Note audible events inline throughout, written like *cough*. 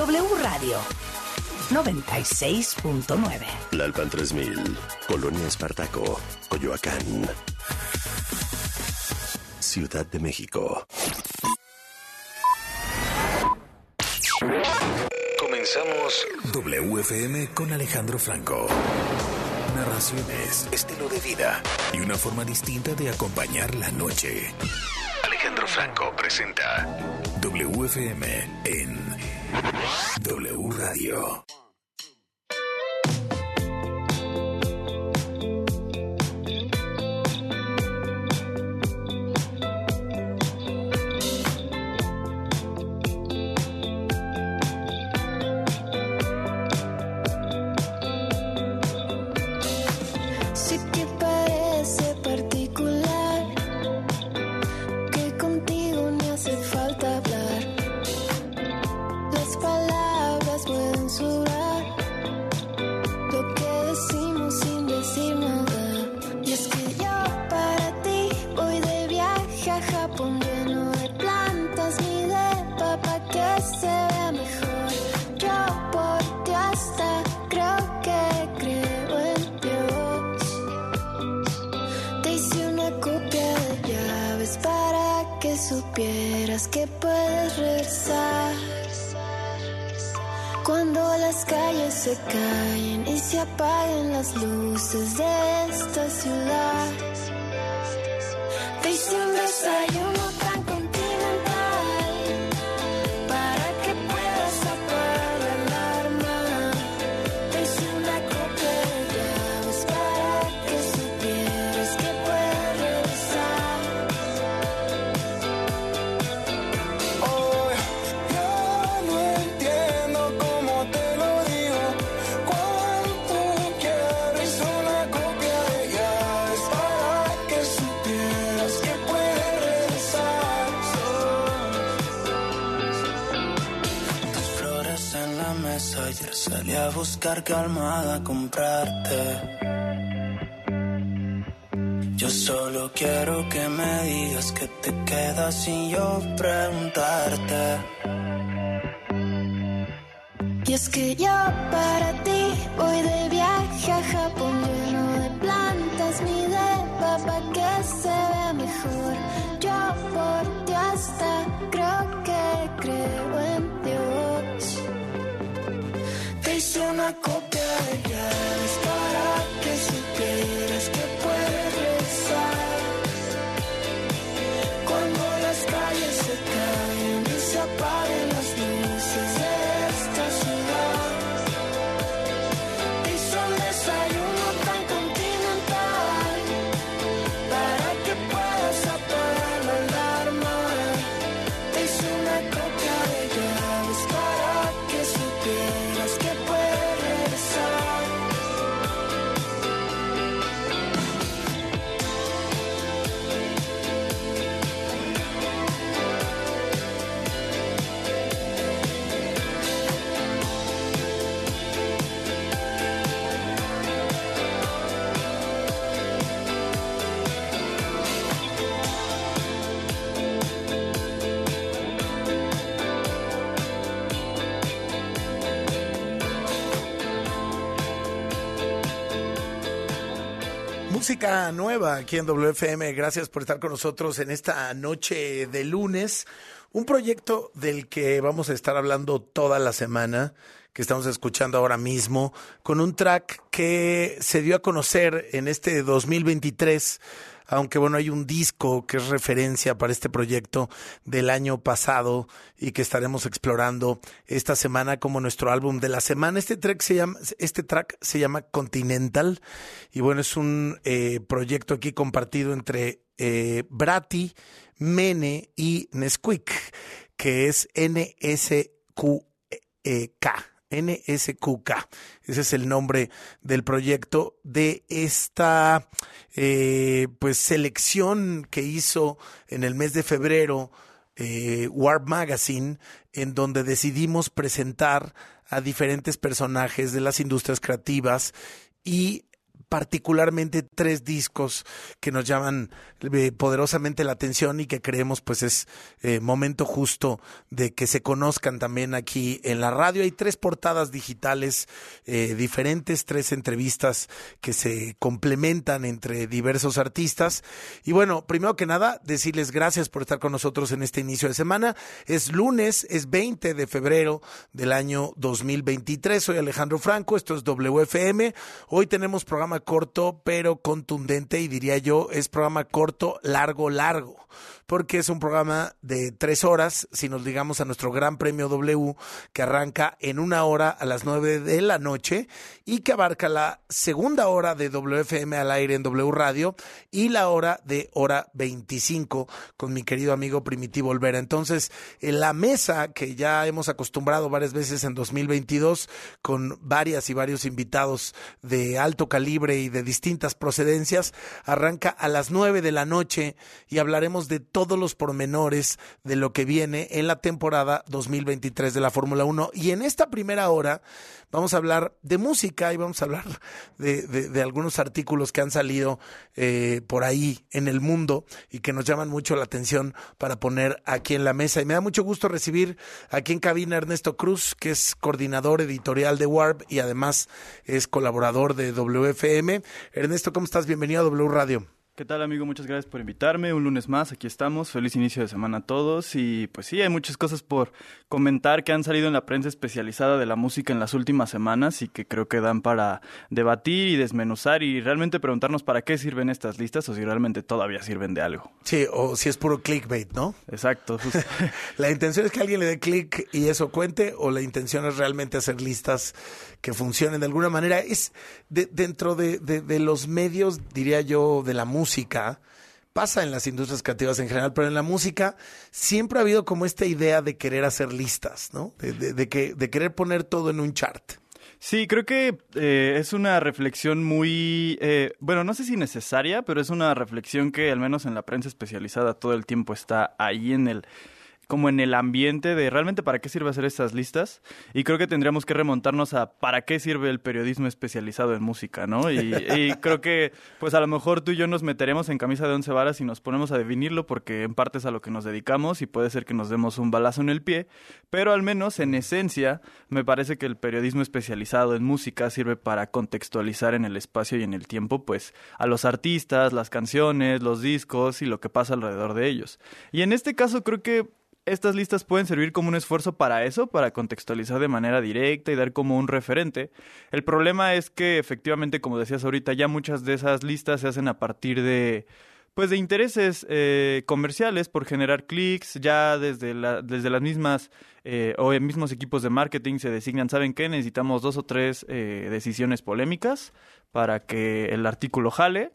W Radio 96.9. La Alpan 3000, Colonia Espartaco, Coyoacán. Ciudad de México. Comenzamos WFM con Alejandro Franco. Narraciones, estilo de vida y una forma distinta de acompañar la noche. Alejandro Franco presenta WFM en W Radio. Buscar calmada comprarte. Yo solo quiero que me digas que te quedas sin yo preguntarte. Y es que yo para ti voy de viaje a Japón Música nueva aquí en WFM. Gracias por estar con nosotros en esta noche de lunes. Un proyecto del que vamos a estar hablando toda la semana, que estamos escuchando ahora mismo, con un track que se dio a conocer en este 2023 aunque bueno, hay un disco que es referencia para este proyecto del año pasado y que estaremos explorando esta semana como nuestro álbum de la semana. Este track se llama, este track se llama Continental y bueno, es un eh, proyecto aquí compartido entre eh, Brati, Mene y Nesquik, que es NSQK. NSQK. Ese es el nombre del proyecto de esta eh, pues selección que hizo en el mes de febrero eh, Warp Magazine, en donde decidimos presentar a diferentes personajes de las industrias creativas y particularmente tres discos que nos llaman eh, poderosamente la atención y que creemos pues es eh, momento justo de que se conozcan también aquí en la radio. Hay tres portadas digitales eh, diferentes, tres entrevistas que se complementan entre diversos artistas. Y bueno, primero que nada, decirles gracias por estar con nosotros en este inicio de semana. Es lunes, es 20 de febrero del año 2023. Soy Alejandro Franco, esto es WFM. Hoy tenemos programa corto pero contundente y diría yo es programa corto, largo, largo porque es un programa de tres horas, si nos digamos a nuestro Gran Premio W, que arranca en una hora a las nueve de la noche y que abarca la segunda hora de WFM al aire en W Radio y la hora de hora 25 con mi querido amigo Primitivo Olvera. Entonces, en la mesa que ya hemos acostumbrado varias veces en 2022 con varias y varios invitados de alto calibre y de distintas procedencias, arranca a las nueve de la noche y hablaremos de todo todos los pormenores de lo que viene en la temporada 2023 de la Fórmula 1. Y en esta primera hora vamos a hablar de música y vamos a hablar de, algunos artículos que han salido eh, por ahí en el mundo y que nos llaman mucho la atención para poner aquí en la mesa. Y me da mucho gusto recibir aquí en cabina Ernesto Cruz, que es coordinador editorial de Warp y además es colaborador de WFM. Ernesto, ¿cómo estás? Bienvenido a W Radio. ¿Qué tal amigo? Muchas gracias por invitarme. Un lunes más, aquí estamos. Feliz inicio de semana a todos. Y pues sí, hay muchas cosas por comentar que han salido en la prensa especializada de la música en las últimas semanas y que creo que dan para debatir y desmenuzar y realmente preguntarnos para qué sirven estas listas o si realmente todavía sirven de algo. Sí, o si es puro clickbait, ¿no? Exacto. *laughs* la intención es que alguien le dé click y eso cuente o la intención es realmente hacer listas que funcionen de alguna manera. Es dentro de, de los medios, diría yo, de la música música, pasa en las industrias creativas en general, pero en la música siempre ha habido como esta idea de querer hacer listas, ¿no? De, que, de querer poner todo en un chart. Sí, creo que eh, es una reflexión muy, eh, bueno, no sé si necesaria, pero es una reflexión que al menos en la prensa especializada todo el tiempo está ahí en el como en el ambiente de realmente para qué sirve hacer estas listas y creo que tendríamos que remontarnos a para qué sirve el periodismo especializado en música, ¿no? *laughs* Y, creo que pues a lo mejor tú y yo nos meteremos en camisa de once varas y nos ponemos a definirlo porque en parte es a lo que nos dedicamos y puede ser que nos demos un balazo en el pie, pero al menos en esencia me parece que el periodismo especializado en música sirve para contextualizar en el espacio y en el tiempo pues a los artistas, las canciones, los discos y lo que pasa alrededor de ellos. Y en este caso creo que estas listas pueden servir como un esfuerzo para eso, para contextualizar de manera directa y dar como un referente. El problema es que efectivamente, como decías ahorita, ya muchas de esas listas se hacen a partir de pues de intereses eh, comerciales por generar clics, ya desde, la, desde las mismas eh, o en mismos equipos de marketing se designan, ¿saben qué? Necesitamos dos o tres eh, decisiones polémicas para que el artículo jale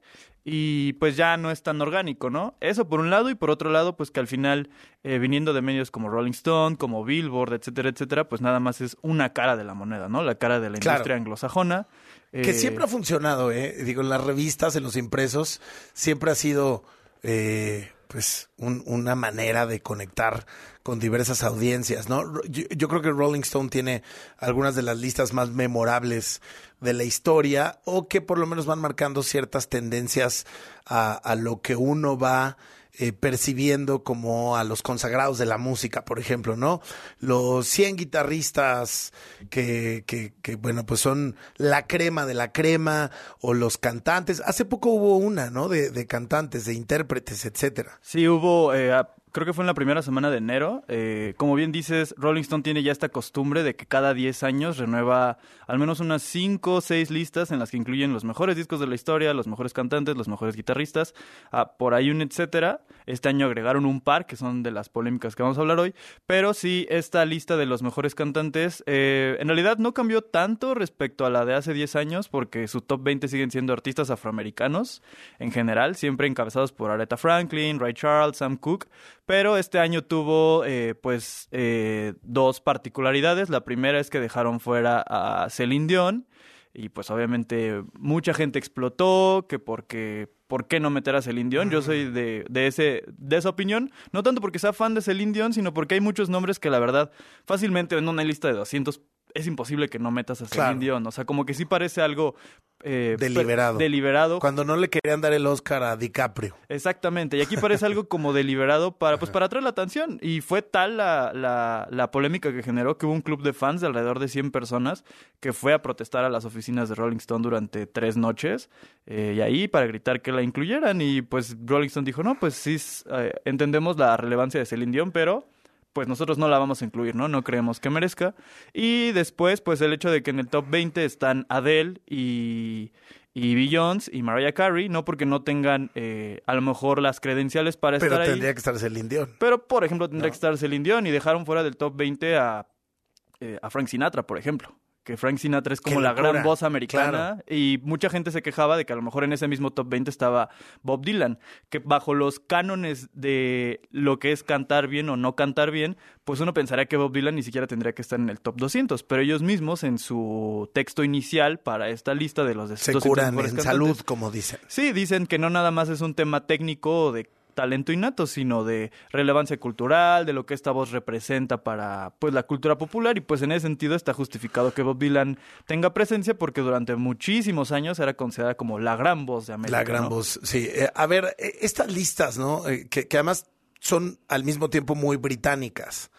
y pues ya no es tan orgánico, ¿no? Eso por un lado y por otro lado, pues que al final, eh, viniendo de medios como Rolling Stone, como Billboard, etcétera, etcétera, pues nada más es una cara de la moneda, ¿no? La cara de la industria anglosajona. Que siempre ha funcionado, ¿eh? Digo, en las revistas, en los impresos, siempre ha sido, eh, pues, una manera de conectar con diversas audiencias, ¿no? Yo, creo que Rolling Stone tiene algunas de las listas más memorables de la historia o que por lo menos van marcando ciertas tendencias a, lo que uno va eh, percibiendo como a los consagrados de la música, por ejemplo, ¿no? Los 100 guitarristas que, que, que, bueno, pues son la crema de la crema, o los cantantes. Hace poco hubo una, ¿no? De, de cantantes, de intérpretes, etcétera. Sí, hubo, eh, creo que fue en la primera semana de enero. Eh, como bien dices, Rolling Stone tiene ya esta costumbre de que cada 10 años renueva al menos unas 5 o 6 listas en las que incluyen los mejores discos de la historia, los mejores cantantes, los mejores guitarristas, ah, por ahí un etcétera. Este año agregaron un par que son de las polémicas que vamos a hablar hoy, pero sí esta lista de los mejores cantantes eh, en realidad no cambió tanto respecto a la de hace 10 años porque su top 20 siguen siendo artistas afroamericanos en general, siempre encabezados por Aretha Franklin, Ray Charles, Sam Cooke, pero este año tuvo eh, pues eh, dos particularidades. La primera es que dejaron fuera a Celine Dion y pues obviamente mucha gente explotó que porque ¿por qué no meter a Celine Dion? Yo soy de, de, ese, de esa opinión, no tanto porque sea fan de Celine Dion, sino porque hay muchos nombres que la verdad fácilmente en una lista de 200 es imposible que no metas a Celine Claro. Dion. O sea, como que sí parece algo... eh, Deliberado. Deliberado. Cuando no le querían dar el Oscar a DiCaprio. Exactamente, y aquí parece algo *laughs* como deliberado para, pues, para atraer la atención. Y fue tal la, la, la polémica que generó que hubo un club de fans de alrededor de 100 personas que fue a protestar a las oficinas de Rolling Stone durante tres noches, eh, y ahí para gritar que la incluyeran. Y pues Rolling Stone dijo, no, pues sí, eh, entendemos la relevancia de Celine Dion, pero pues nosotros no la vamos a incluir, ¿no? No creemos que merezca. Y después, pues el hecho de que en el top 20 están Adele y, y Beyoncé y Mariah Carey, no porque no tengan eh, a lo mejor las credenciales para Pero estar tendría ahí. que estar Celine Dion. Pero, por ejemplo, tendría No. que estar Celine Dion y dejaron fuera del top 20 a, eh, a Frank Sinatra, por ejemplo. Que Frank Sinatra es como Qué la locura, gran voz americana claro. y mucha gente se quejaba de que a lo mejor en ese mismo top 20 estaba Bob Dylan, que bajo los cánones de lo que es cantar bien o no cantar bien, pues uno pensaría que Bob Dylan ni siquiera tendría que estar en el top 200, pero ellos mismos en su texto inicial para esta lista de los Se 200 curan en cantantes, salud, como dicen. Sí, dicen que no nada más es un tema técnico o de talento innato, sino de relevancia cultural, de lo que esta voz representa para pues la cultura popular y pues en ese sentido está justificado que Bob Dylan tenga presencia porque durante muchísimos años era considerada como la gran voz de América. La gran ¿no? voz, sí. Eh, a ver, eh, estas listas, ¿no? Eh, que, que además son al mismo tiempo muy británicas.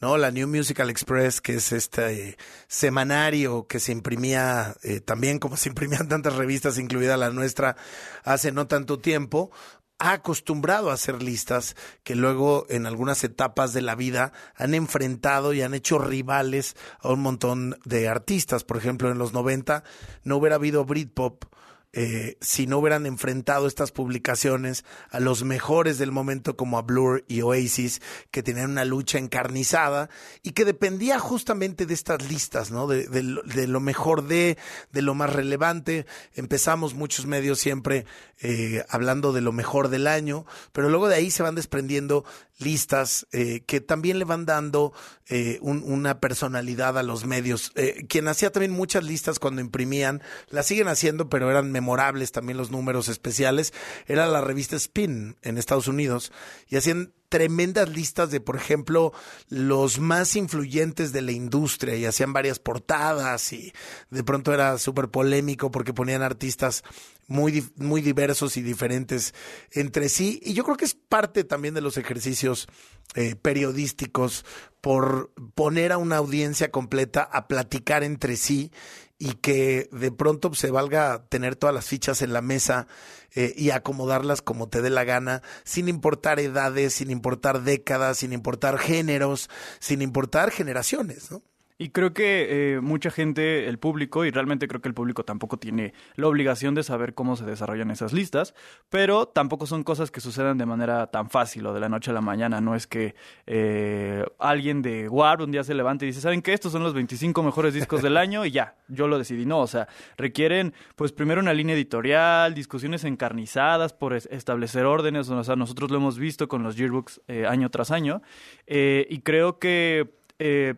¿no? La New Musical Express, que es este eh, semanario que se imprimía eh, también como se imprimían tantas revistas, incluida la nuestra, hace no tanto tiempo, ha acostumbrado a hacer listas que luego en algunas etapas de la vida han enfrentado y han hecho rivales a un montón de artistas. Por ejemplo, en los 90 no hubiera habido Britpop eh, si no hubieran enfrentado estas publicaciones a los mejores del momento como a Blur y Oasis, que tenían una lucha encarnizada y que dependía justamente de estas listas, ¿no? De, de lo- mejor de, de lo más relevante. Empezamos muchos medios siempre eh, hablando de lo mejor del año, pero luego de ahí se van desprendiendo listas eh, que también le van dando eh, un- una personalidad a los medios. Eh, quien hacía también muchas listas cuando imprimían, las siguen haciendo, pero eran memorables también los números especiales, era la revista Spin en Estados Unidos y hacían tremendas listas de, por ejemplo, los más influyentes de la industria y hacían varias portadas y de pronto era súper polémico porque ponían artistas muy, muy diversos y diferentes entre sí. Y yo creo que es parte también de los ejercicios eh, periodísticos por poner a una audiencia completa a platicar entre sí y que de pronto se valga tener todas las fichas en la mesa eh, y acomodarlas como te dé la gana, sin importar edades, sin importar décadas, sin importar géneros, sin importar generaciones, ¿no? Y creo que eh, mucha gente, el público, y realmente creo que el público tampoco tiene la obligación de saber cómo se desarrollan esas listas, pero tampoco son cosas que sucedan de manera tan fácil o de la noche a la mañana. No es que eh, alguien de Warp un día se levante y dice, ¿saben qué? Estos son los 25 mejores discos del año y ya, yo lo decidí. No, o sea, requieren pues primero una línea editorial, discusiones encarnizadas por es- establecer órdenes, o sea, nosotros lo hemos visto con los yearbooks eh, año tras año, eh, y creo que... eh,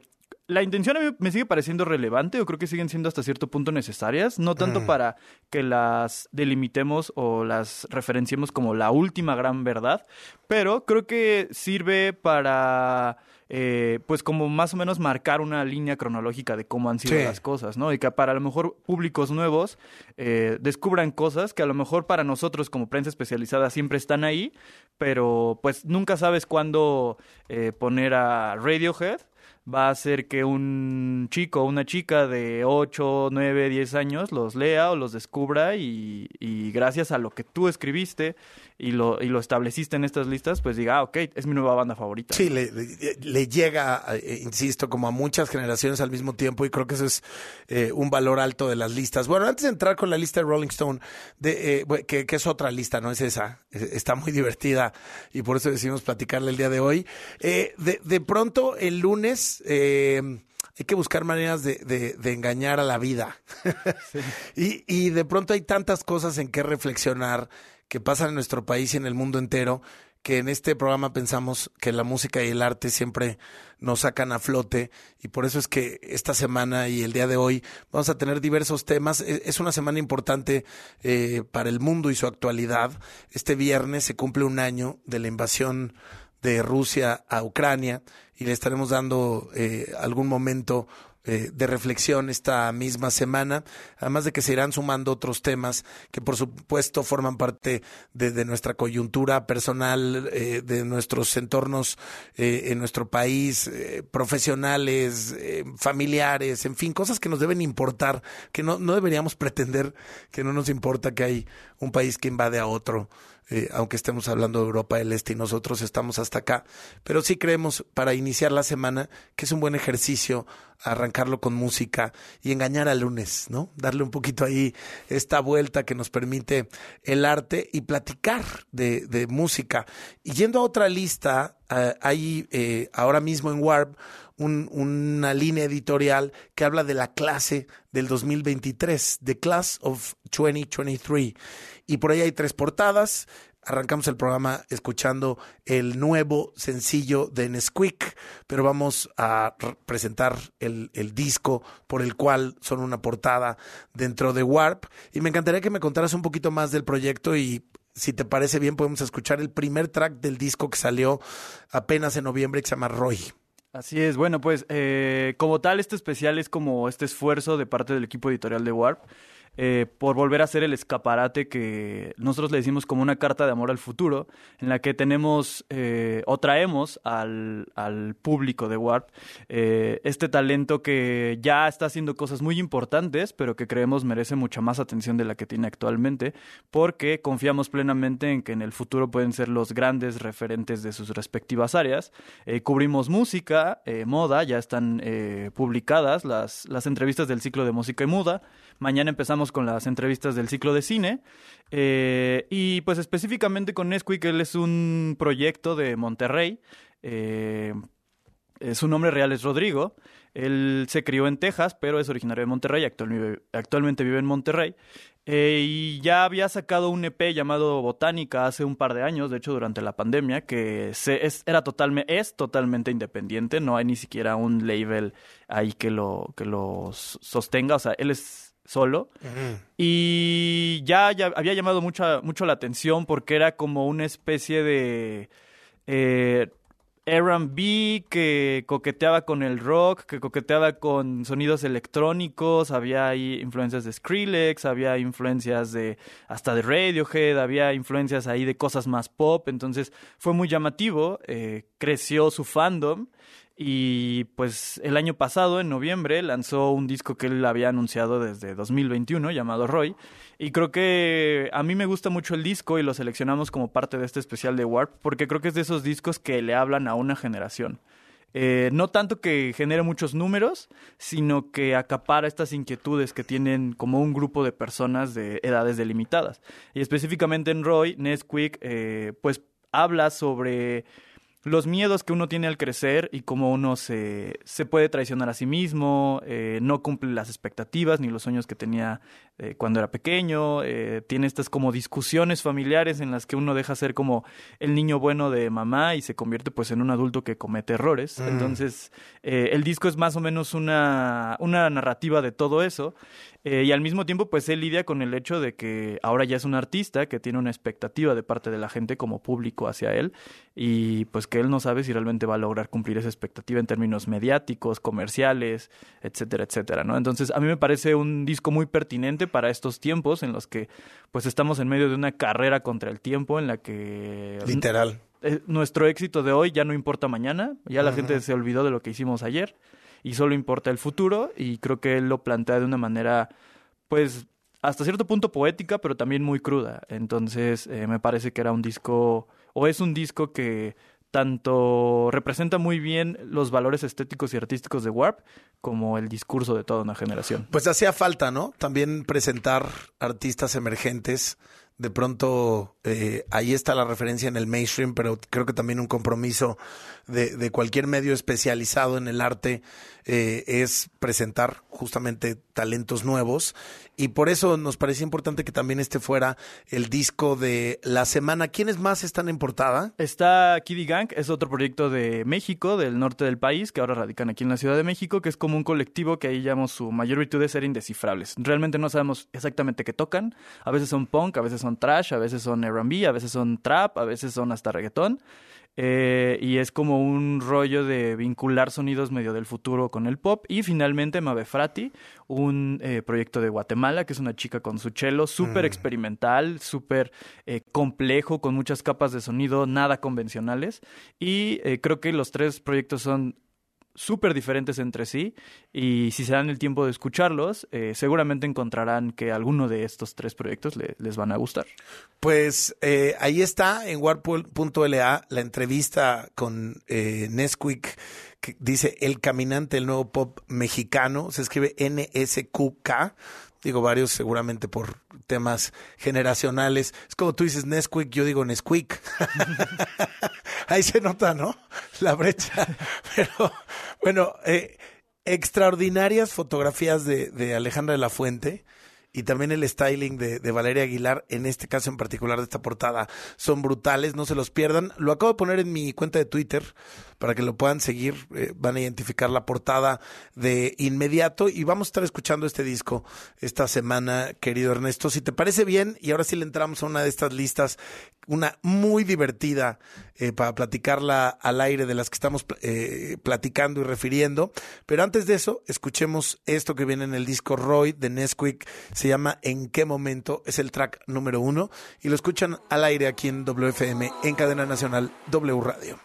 la intención a mí me sigue pareciendo relevante, o creo que siguen siendo hasta cierto punto necesarias, no tanto para que las delimitemos o las referenciemos como la última gran verdad, pero creo que sirve para, eh, pues como más o menos marcar una línea cronológica de cómo han sido Sí. las cosas, ¿no? Y que para a lo mejor públicos nuevos eh, descubran cosas que a lo mejor para nosotros como prensa especializada siempre están ahí, pero pues nunca sabes cuándo eh, poner a Radiohead va a hacer que un chico o una chica de 8, 9, 10 años los lea o los descubra y, y gracias a lo que tú escribiste y lo, y lo estableciste en estas listas, pues diga, ah, ok, es mi nueva banda favorita. Sí, le, le- le llega, eh, insisto, como a muchas generaciones al mismo tiempo y creo que eso es eh, un valor alto de las listas. Bueno, antes de entrar con la lista de Rolling Stone, de, eh, que, que es otra lista, no es esa, está muy divertida y por eso decidimos platicarla el día de hoy. Eh, de, de pronto, el lunes... hay que buscar maneras de, de- de engañar a la vida. *laughs* y, y de pronto hay tantas cosas en que reflexionar que pasan en nuestro país y en el mundo entero que en este programa pensamos que la música y el arte siempre nos sacan a flote y por eso es que esta semana y el día de hoy vamos a tener diversos temas. E- Es una semana importante eh, para el mundo y su actualidad. Este viernes se cumple un año de la invasión de Rusia a Ucrania y le estaremos dando eh, algún momento eh, de reflexión esta misma semana, además de que se irán sumando otros temas que por supuesto forman parte de, nuestra coyuntura personal, eh, de nuestros entornos eh, en nuestro país, profesionales, familiares, en fin, cosas que nos deben importar, que no, no deberíamos pretender que no nos importa que hay un país que invade a otro eh, aunque estemos hablando de Europa del Este y nosotros estamos hasta acá. Pero sí creemos, para iniciar la semana, que es un buen ejercicio arrancarlo con música y engañar al lunes, ¿no? Darle un poquito ahí esta vuelta que nos permite el arte y platicar de, de música. Y yendo a otra lista, eh, hay eh, ahora mismo en Warp un, una línea editorial que habla de la clase del 2023, The Class of 2023. Y por ahí hay tres portadas. Arrancamos el programa escuchando el nuevo sencillo de Nesquik, pero vamos a presentar el, el, disco por el cual son una portada dentro de Warp. Y me encantaría que me contaras un poquito más del proyecto y si te parece bien podemos escuchar el primer track del disco que salió apenas en noviembre que se llama Roy. Así es, bueno, pues eh, como tal este especial es como este esfuerzo de parte del equipo editorial de Warp eh, por volver a ser el escaparate que nosotros le decimos como una carta de amor al futuro, en la que tenemos eh, o traemos al, al público de Warp eh, este talento que ya está haciendo cosas muy importantes, pero que creemos merece mucha más atención de la que tiene actualmente, porque confiamos plenamente en que en el futuro pueden ser los grandes referentes de sus respectivas áreas. cubrimos música, moda, ya están publicadas las, las entrevistas del ciclo de música y muda. Mañana empezamos con las entrevistas del ciclo de cine. Eh, y pues específicamente con Nesquik, él es un proyecto de Monterrey. Eh, su nombre real es Rodrigo. Él se crió en Texas, pero es originario de Monterrey. actualmente vive en Monterrey. Eh, y ya había sacado un EP llamado Botánica hace un par de años, de hecho durante la pandemia, que se, es, era totalmente, es totalmente independiente. No hay ni siquiera un label ahí que lo, que lo sostenga. O sea, él es solo. Y ya, ya, había llamado mucho, mucho la atención porque era como una especie de eh, RB que coqueteaba con el rock, que coqueteaba con sonidos electrónicos, había ahí influencias de Skrillex, había influencias de hasta de Radiohead, había influencias ahí de cosas más pop, entonces fue muy llamativo, eh, creció su fandom y pues el año pasado, en noviembre, lanzó un disco que él había anunciado desde 2021 llamado Roy. Y creo que a mí me gusta mucho el disco y lo seleccionamos como parte de este especial de Warp porque creo que es de esos discos que le hablan a una generación. Eh, no tanto que genere muchos números, sino que acapara estas inquietudes que tienen como un grupo de personas de edades delimitadas. Y específicamente en Roy, Nesquik, eh, pues habla sobre los miedos que uno tiene al crecer y cómo uno se, se puede traicionar a sí mismo, eh, no cumple las expectativas ni los sueños que tenía eh, cuando era pequeño, eh, tiene estas como discusiones familiares en las que uno deja ser como el niño bueno de mamá y se convierte pues en un adulto que comete errores. Mm. Entonces, el disco es más o menos una, una narrativa de todo eso eh, y al mismo tiempo, pues él lidia con el hecho de que ahora ya es un artista que tiene una expectativa de parte de la gente como público hacia él y pues que él no sabe si realmente va a lograr cumplir esa expectativa en términos mediáticos, comerciales, etcétera, etcétera, ¿no? Entonces, a mí me parece un disco muy pertinente para estos tiempos en los que pues estamos en medio de una carrera contra el tiempo en la que literal eh, nuestro éxito de hoy ya no importa mañana, ya la gente se olvidó de lo que hicimos ayer y solo importa el futuro y creo que él lo plantea de una manera pues hasta cierto punto poética pero también muy cruda entonces eh, me parece que era un disco o es un disco que tanto representa muy bien los valores estéticos y artísticos de Warp como el discurso de toda una generación. Pues hacía falta, ¿no? También presentar artistas emergentes de pronto eh, ahí está la referencia en el mainstream, pero creo que también un compromiso de, cualquier medio especializado en el arte eh, es presentar justamente talentos nuevos y por eso nos parecía importante que también este fuera el disco de la semana. ¿Quiénes más están en portada? Está Kiddy Gang, es otro proyecto de México, del norte del país, que ahora radican aquí en la Ciudad de México, que es como un colectivo que ahí llamamos su mayor virtud de ser indescifrables. Realmente no sabemos exactamente qué tocan, a veces son punk, a veces son trash, a veces son R&B, a veces son trap, a veces son hasta reggaetón. Eh, y es como un rollo de vincular sonidos medio del futuro con el pop. Y finalmente Mabe Frati, un eh, proyecto de Guatemala, que es una chica con su cello, súper experimental, súper eh, complejo, con muchas capas de sonido nada convencionales. Y eh, creo que los tres proyectos son súper diferentes entre sí y si se dan el tiempo de escucharlos, eh, seguramente encontrarán que alguno de estos tres proyectos le- les van a gustar. Pues eh, ahí está en warpol.la la entrevista con eh, Nesquik que dice El Caminante, el nuevo pop mexicano. Se escribe N-S-Q-K. Digo varios seguramente por temas generacionales. Es como tú dices Nesquik, yo digo Nesquik. *laughs* Ahí se nota, ¿no? La brecha. *laughs* Pero bueno, eh, extraordinarias fotografías de, de Alejandra de la Fuente y también el styling de, Valeria Aguilar, en este caso en particular de esta portada, son brutales, no se los pierdan. Lo acabo de poner en mi cuenta de Twitter para que lo puedan seguir, eh, van a identificar la portada de inmediato y vamos a estar escuchando este disco esta semana, querido Ernesto. Si te parece bien, y ahora sí le entramos a una de estas listas, una muy divertida eh, para platicarla al aire de las que estamos eh, platicando y refiriendo. Pero antes de eso, escuchemos esto que viene en el disco Roy de Nesquik. Se llama ¿En qué momento? Es el track número uno y lo escuchan al aire aquí en WFM, en cadena nacional W Radio.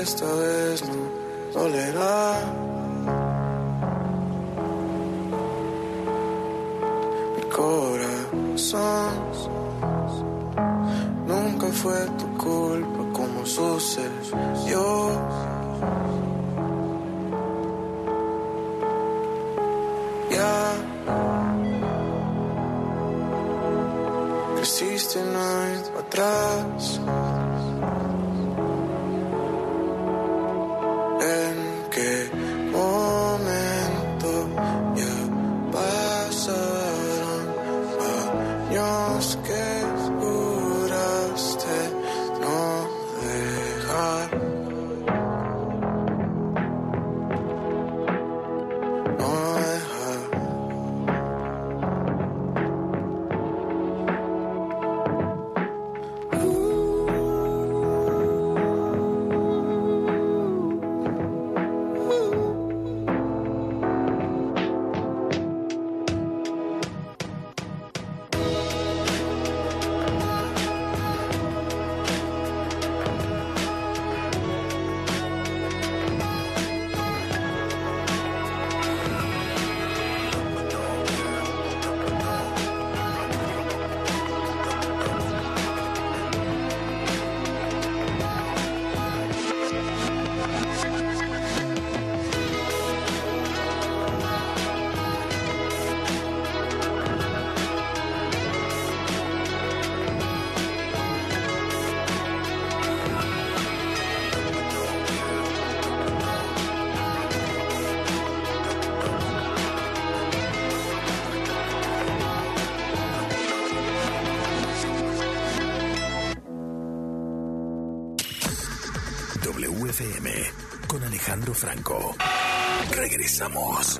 Esta vez, no dolerá. Mi corazón nunca fue tu culpa como sucedió. Ya creciste no atrás. Franco. Regresamos.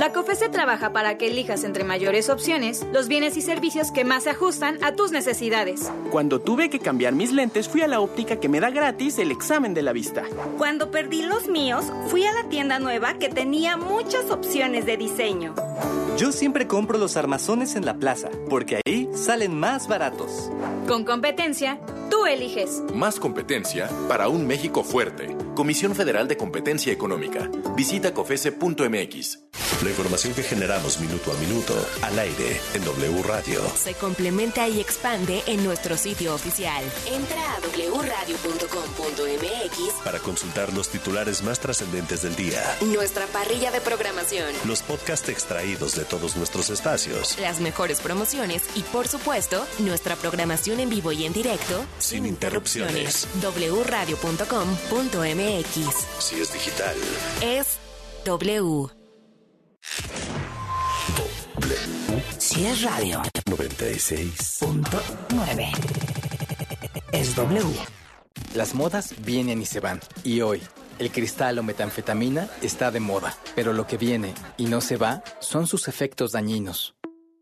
La COFESE trabaja para que elijas entre mayores opciones los bienes y servicios que más se ajustan a tus necesidades. Cuando tuve que cambiar mis lentes, fui a la óptica que me da gratis el examen de la vista. Cuando perdí los míos, fui a la tienda nueva que tenía muchas opciones de diseño. Yo siempre compro los armazones en la plaza, porque ahí salen más baratos. Con competencia, tú eliges. Más competencia para un México fuerte. Comisión Federal de Competencia Económica. Visita cofese.mx. La información que generamos minuto a minuto al aire en W Radio. Se complementa y expande en nuestro sitio oficial. Entra a wradio.com.mx para consultar los titulares más trascendentes del día. Nuestra parrilla de programación. Los podcasts extraídos de todos nuestros espacios. Las mejores promociones y, por supuesto, nuestra programación en vivo y en directo. Sin, interrupciones. wradio.com.mx. Si es digital. Es W. Si es radio. 96.9. Es W. Las modas vienen y se van. Y hoy, el cristal o metanfetamina está de moda. Pero lo que viene y no se va son sus efectos dañinos.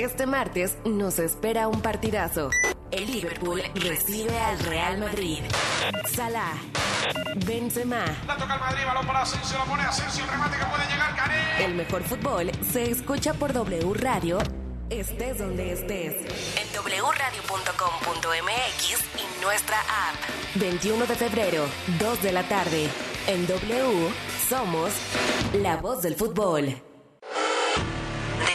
Este martes nos espera un partidazo. El Liverpool recibe al Real Madrid. Salah, Benzema. La toca el Madrid, balón para Asensio, la pone Asensio, el remate que puede llegar, Karim. El mejor fútbol se escucha por W Radio, estés donde estés. En wradio.com.mx y nuestra app. 21 de febrero, 2 de la tarde. En W somos la voz del fútbol. De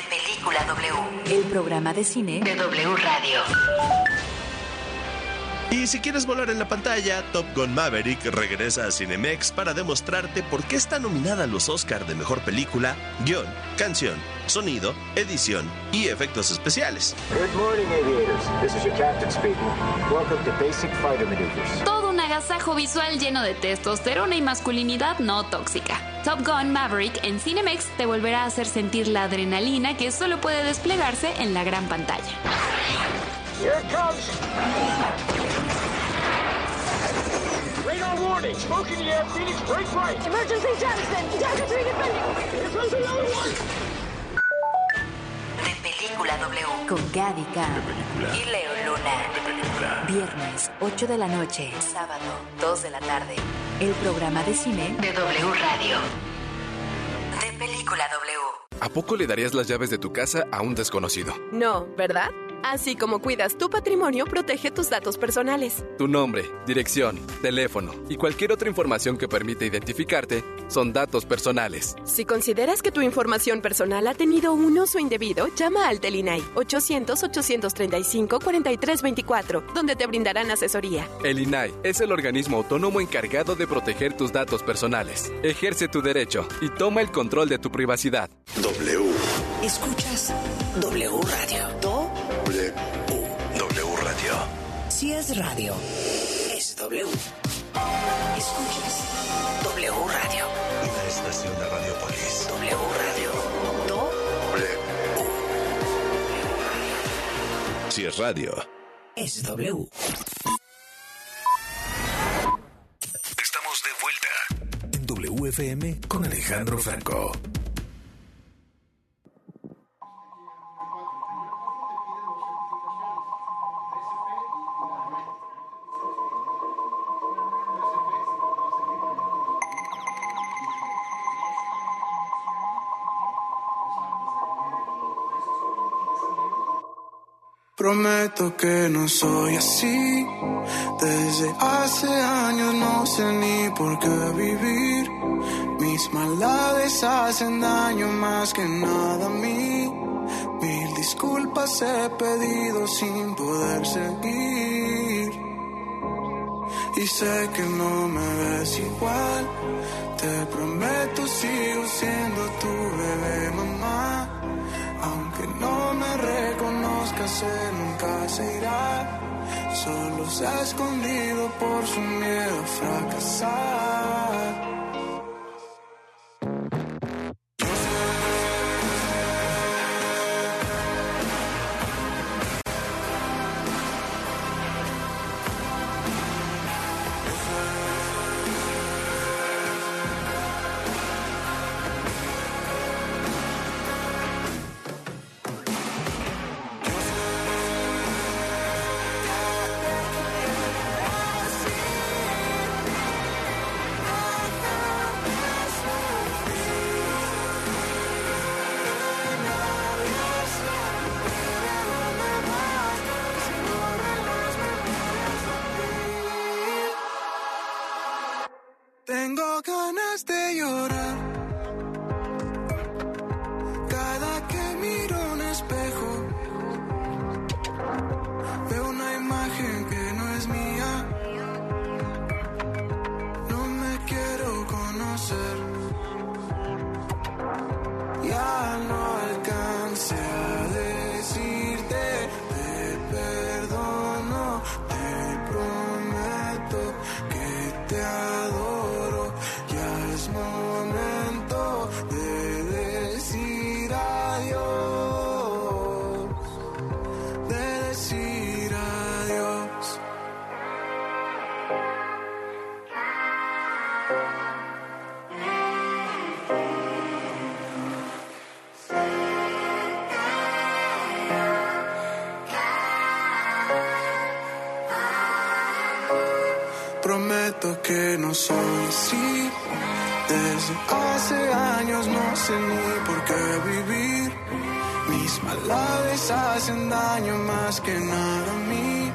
Película W. El programa de cine de W Radio. Y si quieres volar en la pantalla, Top Gun Maverick regresa a Cinemex para demostrarte por qué está nominada a los Oscar de Mejor Película, Guión, Canción, Sonido, Edición y Efectos Especiales. Good morning, aviators. This is your captain speaking. Welcome to Basic Fighter Maneuvers. Todo un agasajo visual lleno de testosterona y masculinidad no tóxica. Top Gun Maverick en Cinemex te volverá a hacer sentir la adrenalina que solo puede desplegarse en la gran pantalla. Here comes. Radar warning. Smoke in the air. Phoenix, break right. Emergency Jackson. Jackson 3 defending. Here comes another one. De Película W. Con Gaby Cam. Y Leo Luna. Viernes, 8 de la noche. Sábado, 2 de la tarde. El programa de cine de W Radio. De Película W. ¿A poco le darías las llaves de tu casa a un desconocido? No, ¿verdad? Así como cuidas tu patrimonio, protege tus datos personales. Tu nombre, dirección, teléfono y cualquier otra información que permita identificarte son datos personales. Si consideras que tu información personal ha tenido un uso indebido, llama al Telinai 800-835-4324, donde te brindarán asesoría. El INAI es el organismo autónomo encargado de proteger tus datos personales. Ejerce tu derecho y toma el control de tu privacidad. W. Escuchas W Radio. Si es radio, es W. Escuchas W Radio. Una estación de Radiopolis. W Radio. Do. W. Si es radio. Es W. Estamos de vuelta en WFM con Alejandro Franco. Prometo que no soy así. Desde hace años no sé ni por qué vivir. Mis maldades hacen daño más que nada a mí. Mil disculpas he pedido sin poder seguir. Y sé que no me ves igual. Te prometo sigo siendo tu bebé mamá. Aunque no me reconozcas, él nunca se irá. Solo se ha escondido por su miedo a fracasar. Que no soy así. Desde hace años no sé ni por qué vivir. Mis maldades hacen daño más que nada a mí.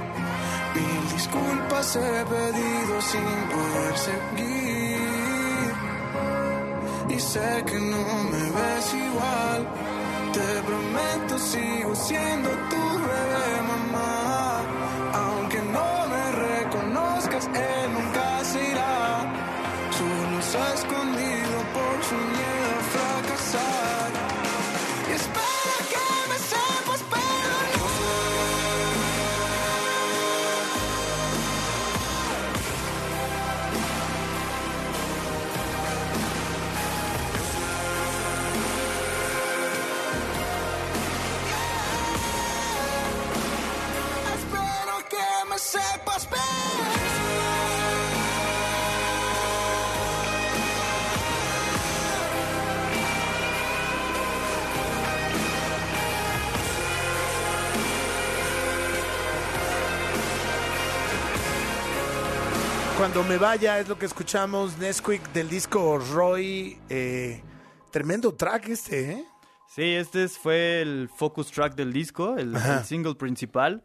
Mil disculpas he pedido sin poder seguir. Y sé que no me ves igual. Te prometo sigo siendo tu bebé Cuando me vaya es lo que escuchamos, Nesquik del disco Roy. eh, tremendo track este, ¿eh? Sí, este es- fue el focus track del disco, el single principal.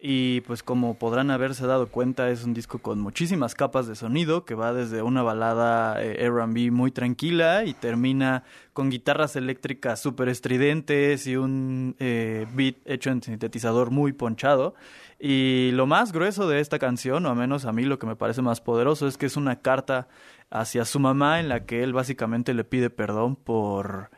Y pues como podrán haberse dado cuenta, es un disco con muchísimas capas de sonido, que va desde una balada eh, RB muy tranquila y termina con guitarras eléctricas súper estridentes y un eh, beat hecho en sintetizador muy ponchado. Y lo más grueso de esta canción, o al menos a mí lo que me parece más poderoso, es que es una carta hacia su mamá en la que él básicamente le pide perdón por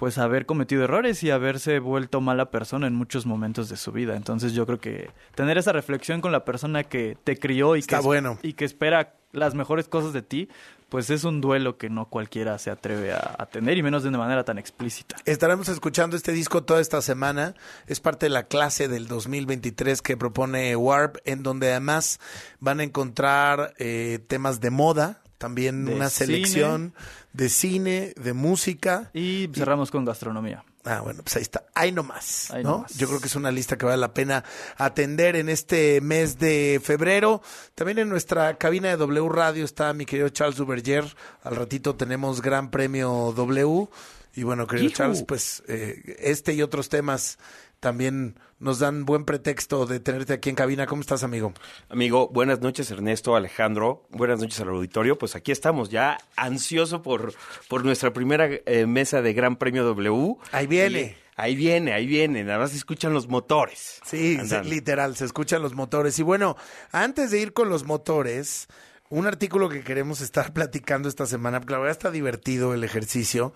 pues haber cometido errores y haberse vuelto mala persona en muchos momentos de su vida. Entonces yo creo que tener esa reflexión con la persona que te crió y, Está que, bueno. y que espera las mejores cosas de ti, pues es un duelo que no cualquiera se atreve a, a tener y menos de una manera tan explícita. Estaremos escuchando este disco toda esta semana. Es parte de la clase del 2023 que propone Warp, en donde además van a encontrar eh, temas de moda, también De una cine. selección de cine, de música. Y cerramos con gastronomía. Ah, bueno, pues ahí está. Ahí nomás, Ahí ¿no? nomás. Yo creo que es una lista que vale la pena atender en este mes de febrero. También en nuestra cabina de W Radio está mi querido Charles Duverger. Al ratito tenemos Gran Premio W. Y bueno, querido. Charles, pues eh, este y otros temas también nos dan buen pretexto de tenerte aquí en cabina. ¿Cómo estás, amigo? Amigo, buenas noches Ernesto, Alejandro, buenas noches al auditorio. Pues aquí estamos ya ansioso por, por nuestra primera eh, mesa de Gran Premio W. Ahí viene. Y Ahí viene, ahí viene, nada más se escuchan los motores. Sí, se- literal, se escuchan los motores. Y bueno, antes de ir con los motores, un artículo que queremos estar *laughs* platicando esta semana, porque la verdad está divertido el ejercicio.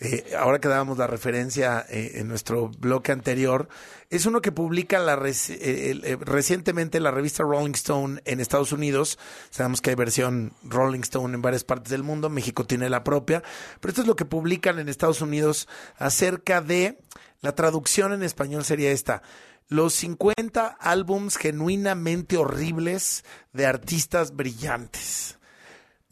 Eh, ahora que dábamos la referencia eh, en nuestro bloque anterior, es uno que publica la eh, eh, recientemente la revista Rolling Stone en Estados Unidos. Sabemos que hay versión Rolling Stone en varias partes del mundo, México tiene la propia, pero esto es lo que publican en Estados Unidos acerca de, la traducción en español sería esta, los 50 álbums genuinamente horribles de artistas brillantes.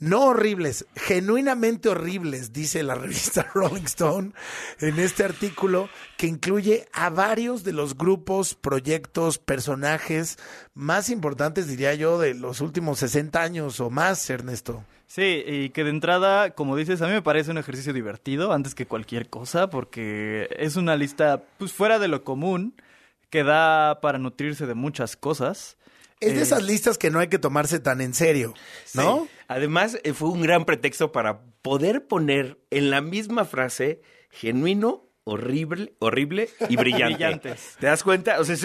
No horribles, genuinamente horribles, dice la revista *laughs* Rolling Stone en este artículo que incluye a varios de los grupos, proyectos, personajes más importantes, diría yo, de los últimos 60 años o más, Ernesto. Sí, y que de entrada, como dices, a mí me parece un ejercicio divertido antes que cualquier cosa, porque es una lista pues fuera de lo común, que da para nutrirse de muchas cosas. Es de Eh, esas listas que no hay que tomarse tan en serio, ¿no? Sí. Además, eh, fue un gran pretexto para poder poner en la misma frase genuino, horrible, horrible y *laughs* brillante. Brillantes. ¿Te das cuenta? O sea,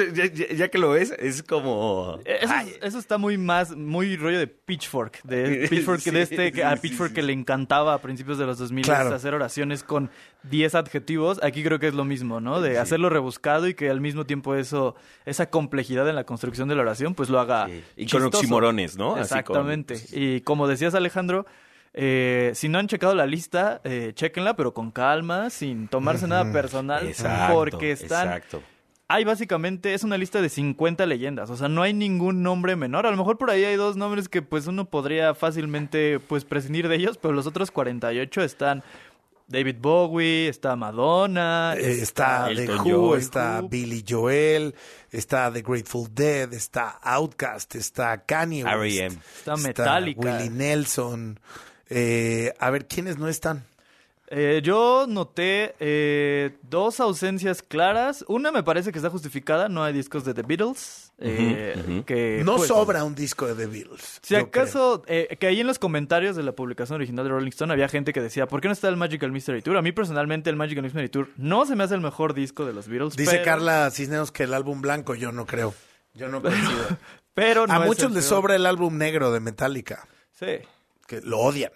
ya, que lo ves, es como... Eh, Eso, eso está muy más, muy rollo de Pitchfork, de *laughs* Pitchfork Sí, de este, que a sí, Pitchfork sí, que sí. le encantaba a principios de los 2000 Claro. hacer oraciones con 10 adjetivos. Aquí creo que es lo mismo, ¿no? De hacerlo rebuscado y que al mismo tiempo eso, esa complejidad en la construcción de la oración, pues lo haga Y con oximorones, ¿no? Exactamente. con- Y como decías, Alejandro, eh, si no han checado la lista, eh, chéquenla, pero con calma, sin tomarse nada personal, Exacto, porque están exacto. hay básicamente, es una lista de 50 leyendas, o sea, no hay ningún nombre menor. A lo mejor por ahí hay dos nombres que pues uno podría fácilmente pues prescindir de ellos, pero los otros 48 están David Bowie, está Madonna, Eh, está The Who, está Billy Joel, está The Grateful Dead, está Outkast, está Kanye West, R.E.M.. Está Metallica. Willie Nelson. Eh, a ver, ¿quiénes no están? Eh, yo noté eh, dos ausencias claras. Una me parece que está justificada, no hay discos de The Beatles. eh, que, no pues, sobra un disco de The Beatles. Si acaso, eh, que ahí en los comentarios de la publicación original de Rolling Stone había gente que decía, ¿por qué no está el Magical Mystery Tour? A mí personalmente el Magical Mystery Tour no se me hace el mejor disco de los Beatles. Dice pero- Carla Cisneros que el álbum blanco, yo no creo. Yo no *laughs* coincido. Pero no A muchos les sobra el álbum negro de Metallica, Sí. Que lo odian.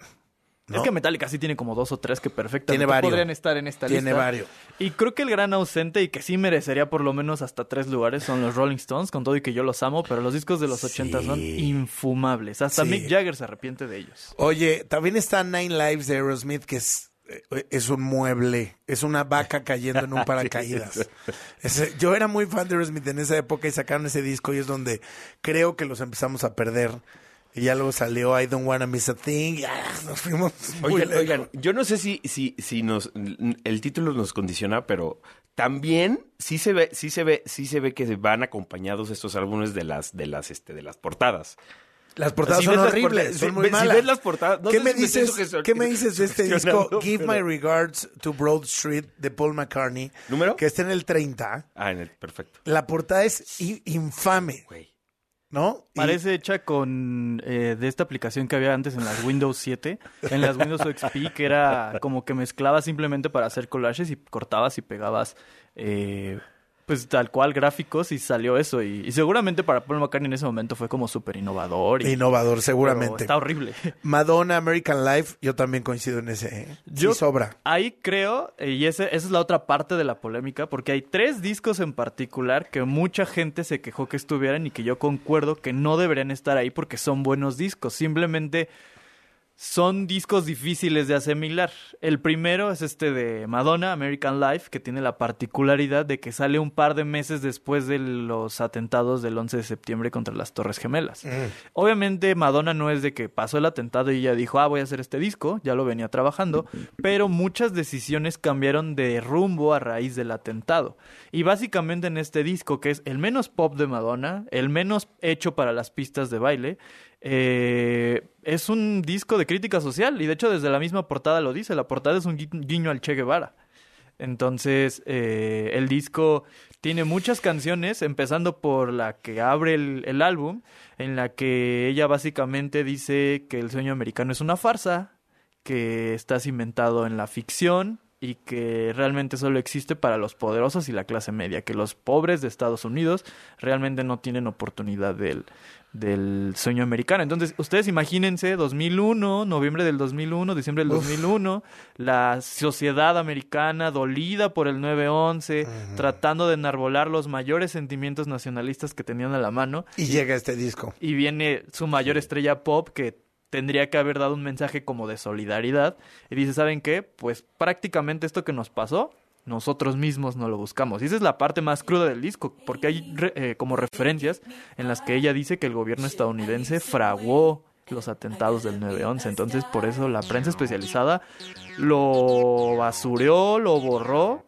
¿no? Es que Metallica sí tiene como dos o tres que perfectamente Tiene varios. podrían estar en esta Tiene lista. varios. Y creo que el gran ausente y que sí merecería por lo menos hasta tres lugares son los Rolling Stones, con todo y que yo los amo, pero los discos de los 80 son infumables. Hasta Sí. Mick Jagger se arrepiente de ellos. Oye, también está Nine Lives de Aerosmith, que es, eh, es un mueble, es una vaca cayendo en un *laughs* paracaídas. Yo era muy fan de Aerosmith en esa época y sacaron ese disco y es donde creo que los empezamos a perder. Y ya luego salió I Don't Wanna Miss a Thing y ah, nos fuimos muy Oigan, lejos. oigan, yo no sé si, si, si nos el título nos condiciona, pero también sí se ve, sí se ve, sí se ve que van acompañados estos álbumes de las, de las, este, de las portadas. Las portadas Si son horribles, portadas- son muy si malas. ves las portadas- no ¿Qué, me si dices, ¿Qué me dices de este disco Give My Regards to Broad Street de Paul McCartney? ¿Número? Que está en el 30. Ah, en el, perfecto. La portada es infame. ¿No? Parece hecha con eh, de esta aplicación que había antes en las Windows 7, en las Windows XP, que era como que mezclabas simplemente para hacer collages y cortabas y pegabas eh, pues tal cual gráficos y salió eso. Y, y seguramente para Paul McCartney en ese momento fue como súper innovador. y- Innovador, seguramente. Está horrible. *laughs* Madonna, American Life, yo también coincido en ese. ¿eh? Yo sí sobra. Ahí creo, eh, y ese, esa es la otra parte de la polémica, porque hay tres discos en particular que mucha gente se quejó que estuvieran y que yo concuerdo que no deberían estar ahí porque son buenos discos. Simplemente son discos difíciles de asimilar. El primero es este de Madonna, American Life, que tiene la particularidad de que sale un par de meses después de los atentados del 11 de septiembre contra las Torres Gemelas. Obviamente Madonna no es de que pasó el atentado y ella dijo, ah, voy a hacer este disco, ya lo venía trabajando, pero muchas decisiones cambiaron de rumbo a raíz del atentado. Y básicamente en este disco, que es el menos pop de Madonna, el menos hecho para las pistas de baile, eh, es un disco de crítica social y de hecho desde la misma portada lo dice, la portada es un gui- guiño al Che Guevara. Entonces, eh, el disco tiene muchas canciones, empezando por la que abre el, el álbum, en la que ella básicamente dice que el sueño americano es una farsa, que está cimentado en la ficción, y que realmente solo existe para los poderosos y la clase media, que los pobres de Estados Unidos realmente no tienen oportunidad del, del sueño americano. Entonces, ustedes imagínense 2001, noviembre del 2001, diciembre del 2001, la sociedad americana dolida por el 9-11, tratando de enarbolar los mayores sentimientos nacionalistas que tenían a la mano. Y llega este disco. Y viene su mayor estrella pop que tendría que haber dado un mensaje como de solidaridad. Y dice, ¿saben qué? Pues prácticamente esto que nos pasó, nosotros mismos no lo buscamos. Y esa es la parte más cruda del disco, porque hay eh, como referencias en las que ella dice que el gobierno estadounidense fraguó los atentados del 9-11. Entonces, por eso la prensa especializada lo basureó, lo borró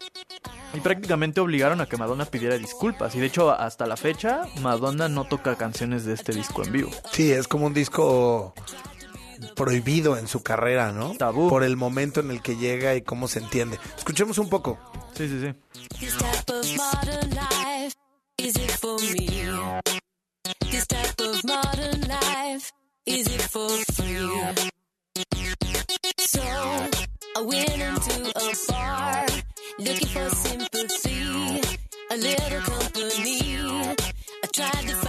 y prácticamente obligaron a que Madonna pidiera disculpas. Y de hecho, hasta la fecha, Madonna no toca canciones de este disco en vivo. Sí, es como un disco prohibido en su carrera, ¿no? Tabú. Por el momento en el que llega y cómo se entiende. Escuchemos un poco. Sí, sí, sí. This type of modern life, is it for me? This type of modern life, is it for free? So, I went into a bar, looking for sympathy, a little company. I tried to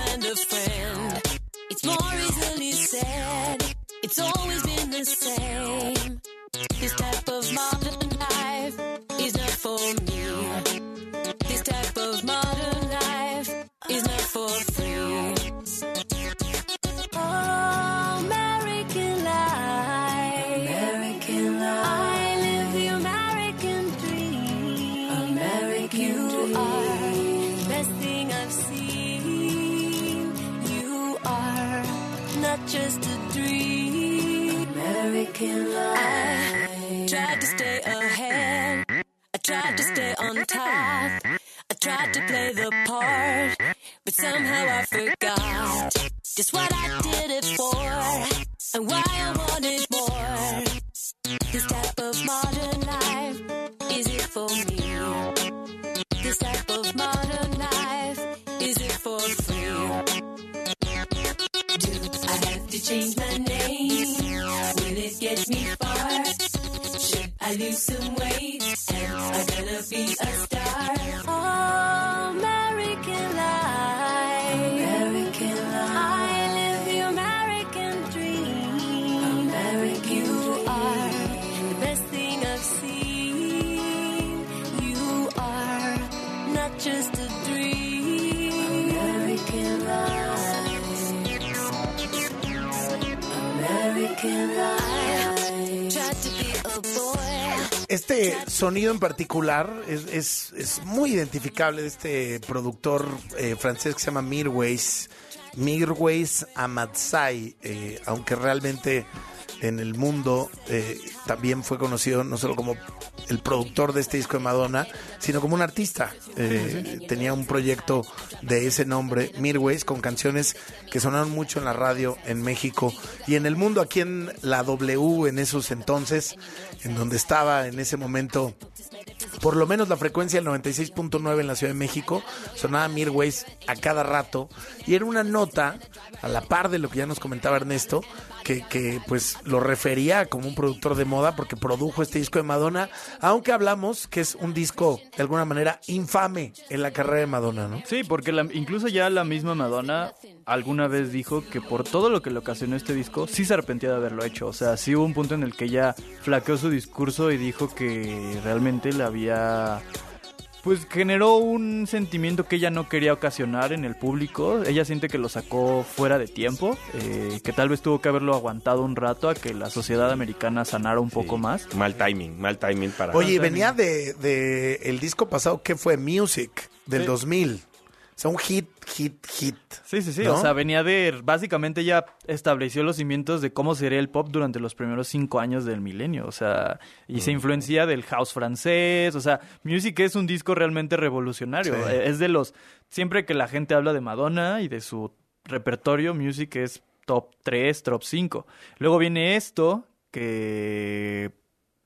it's always been the same. This type of modern life is not for me. This type of modern life is not for free. Oh, American life. American life. I live the American dream. American you are the best thing I've seen. You are not just a dream. American life. I tried to stay ahead. I tried to stay on top. I tried to play the part, but somehow I forgot just what I did it for and why I wanted more. This type I need some way. Este sonido en particular es, es- es muy identificable de este productor eh, francés que se llama Mirwais, Mirwais Amatzai, eh, aunque realmente en el mundo eh, también fue conocido no solo como el productor de este disco de Madonna, sino como un artista. Tenía un proyecto de ese nombre, Mirwais, con canciones que sonaron mucho en la radio en México y en el mundo, aquí en la W en esos entonces, en donde estaba en ese momento por lo menos la frecuencia del 96.9 en la Ciudad de México, sonaba Mirways a cada rato y era una nota a la par de lo que ya nos comentaba Ernesto, que, que pues lo refería como un productor de moda porque produjo este disco de Madonna, aunque hablamos que es un disco de alguna manera infame en la carrera de Madonna, ¿no? Sí, porque la- incluso ya la misma Madonna alguna vez dijo que por todo lo que le ocasionó este disco, sí se arrepentía de haberlo hecho. O sea, sí hubo un punto en el que ella flaqueó su discurso y dijo que realmente le había... Pues generó un sentimiento que ella no quería ocasionar en el público. Ella siente que lo sacó fuera de tiempo, eh, que tal vez tuvo que haberlo aguantado un rato a que la sociedad americana sanara un poco más. Mal timing, mal timing para... Oye, y venía de, de el disco pasado que fue Music del Sí. 2000. Sea, un hit, hit, hit. Sí, sí, sí. ¿no? O sea, venía de. Básicamente ella estableció los cimientos de cómo sería el pop durante los primeros cinco años del milenio. O sea, y se influencia del house francés. O sea, Music es un disco realmente revolucionario. Sí. Eh, Es de los. Siempre que la gente habla de Madonna y de su repertorio, Music es top 3, top 5. Luego viene esto, que.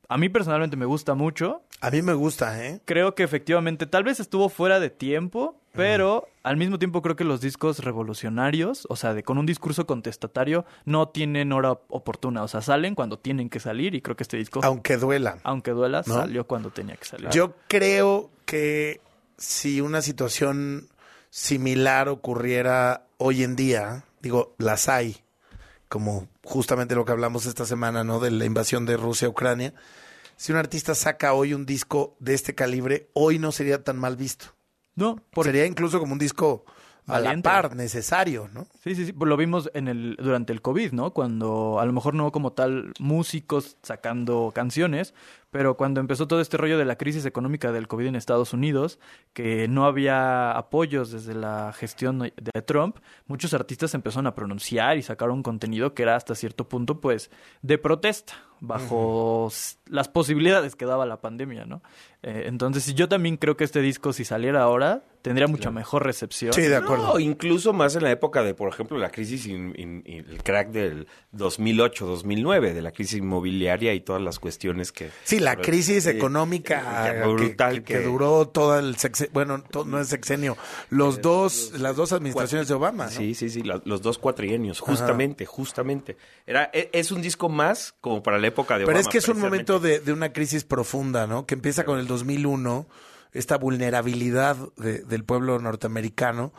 A mí personalmente me gusta mucho. A mí me gusta, ¿eh? Creo que efectivamente tal vez estuvo fuera de tiempo, Pero al mismo tiempo creo que los discos revolucionarios, o sea, de, con un discurso contestatario, no tienen hora oportuna. O sea, salen cuando tienen que salir y creo que este disco... Aunque duela. Aunque duela, ¿No? salió cuando tenía que salir. Yo creo que si una situación similar ocurriera hoy en día, digo, las hay, como justamente lo que hablamos esta semana, ¿no? De la invasión de Rusia a Ucrania. Si un artista saca hoy un disco de este calibre, hoy no sería tan mal visto. No, sería incluso como un disco a la par, necesario, ¿no? Sí, sí, sí. Pues lo vimos en el, durante el COVID, ¿no? Cuando a lo mejor no como tal músicos sacando canciones, pero cuando empezó todo este rollo de la crisis económica del COVID en Estados Unidos, que no había apoyos desde la gestión de Trump, muchos artistas empezaron a pronunciar y sacaron contenido que era hasta cierto punto, pues, de protesta, bajo las posibilidades que daba la pandemia, ¿no? Eh, entonces, yo también creo que este disco, si saliera ahora, tendría mucha mejor recepción. No, incluso más en la época de, por ejemplo, la crisis, in- in- in- el crack del 2008-2009, de la crisis inmobiliaria y todas las cuestiones que... Sí, la crisis Sí, económica que- que, brutal que- que que- duró todo el sexenio, bueno, to- no es sexenio, los dos, las dos administraciones de Obama, ¿no? Sí, sí, sí, los dos cuatrienios, justamente, justamente. Era, e- es, un disco más como para la época de Pero Obama. es que es un momento de, de una crisis profunda, ¿no? Que empieza con el 2001, esta vulnerabilidad de- del pueblo norteamericano,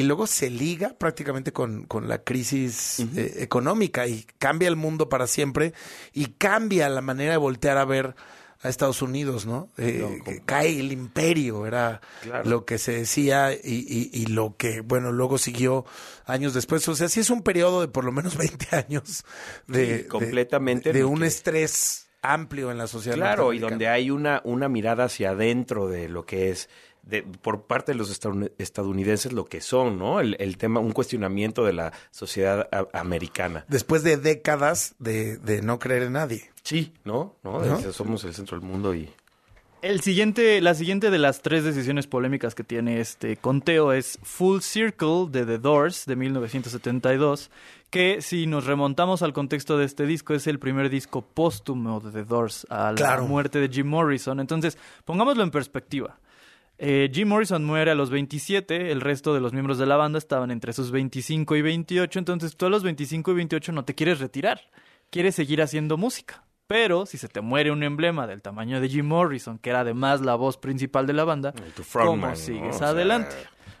y luego se liga prácticamente con, con la crisis eh, económica y cambia el mundo para siempre y cambia la manera de voltear a ver a Estados Unidos, ¿no? Eh, cae el imperio, era Claro. lo que se decía y, y- y lo que, bueno, luego siguió años después. O sea, sí es un periodo de por lo menos *laughs* 20 años de, Sí, completamente, de, un Que- estrés amplio en la sociedad. Claro, y donde hay una, una mirada hacia adentro de lo que es, de, por parte de los estadoun- estadounidenses, lo que son, ¿no? El, el tema, un cuestionamiento de la sociedad a- americana. Después de décadas de, de no creer en nadie. Sí, ¿no? ¿no? ¿No? Somos el centro del mundo y... El siguiente, la siguiente de las tres decisiones polémicas que tiene este conteo es Full Circle de The Doors de 1972, que si nos remontamos al contexto de este disco es el primer disco póstumo de The Doors a la Claro. muerte de Jim Morrison. Entonces, pongámoslo en perspectiva. Eh, Jim Morrison muere a los 27, el resto de los miembros de la banda estaban entre sus 25 y 28, entonces tú a los 25 y 28 no te quieres retirar, quieres seguir haciendo música. Pero si se te muere un emblema del tamaño de Jim Morrison, que era además la voz principal de la banda, ¿cómo ¿no? sigues O sea, adelante?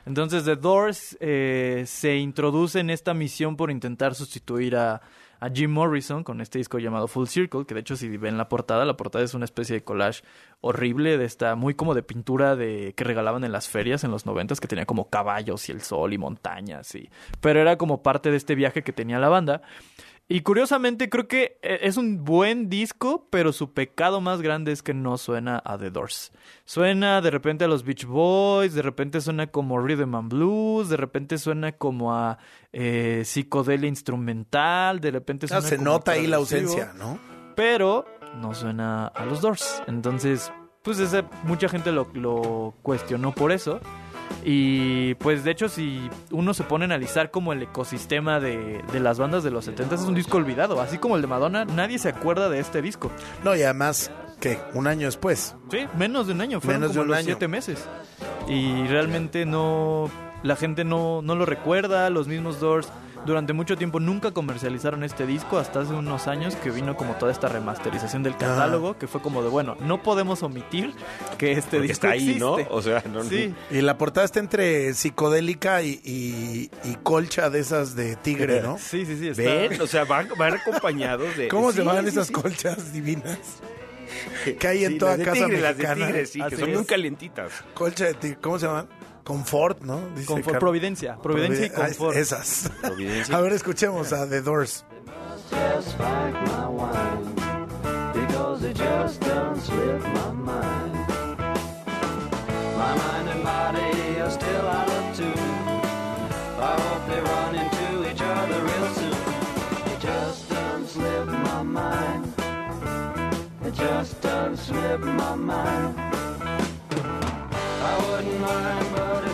Entonces The Doors eh, se introduce en esta misión por intentar sustituir a, a Jim Morrison con este disco llamado Full Circle, que de hecho si ven la portada, la portada es una especie de collage horrible de esta, muy como de pintura de que regalaban en las ferias en los noventas, que tenía como caballos y el sol y montañas, y, pero era como parte de este viaje que tenía la banda. Y curiosamente creo que eh, es un buen disco, pero su pecado más grande es que no suena a The Doors. Suena de repente a los Beach Boys, de repente suena como Rhythm and Blues, de repente suena como a eh, psicodelia instrumental, de repente Ah, suena se como nota ahí la ausencia, ¿no? Pero no suena a los Doors. Entonces, pues ese- mucha gente lo, lo cuestionó por eso. Y pues de hecho si uno se pone a analizar como el ecosistema de, de las bandas de los 70 es un disco olvidado, así como el de Madonna, nadie se acuerda de este disco. No, y además, que Un año después. Sí, menos de un año, fueron Menos de como un los año. siete meses. Y realmente no, la gente no, no lo recuerda, los mismos Doors durante mucho tiempo nunca comercializaron este disco hasta hace unos años que vino como toda esta remasterización del catálogo que fue como de bueno no podemos omitir que este Porque disco está ahí, ¿no? O sea, no- sí Y la portada está entre psicodélica y, y- y colcha de esas de tigre, ¿no? *laughs* Sí, sí, sí. Está... ¿Ven? O sea, van, van acompañados de... ¿Cómo se llaman sí, esas sí. colchas divinas? *laughs* Que hay en Sí, toda las de casa tigre, las de mexicana. tigre, sí, que son es. muy calientitas. Colcha de tigre, ¿cómo se llaman? Confort, ¿no? Dice Confort. Providencia, Providencia y ah, Confort. Esas. Providencia. A ver, escuchemos a The Doors. just don't slip my mind. Wouldn't mind,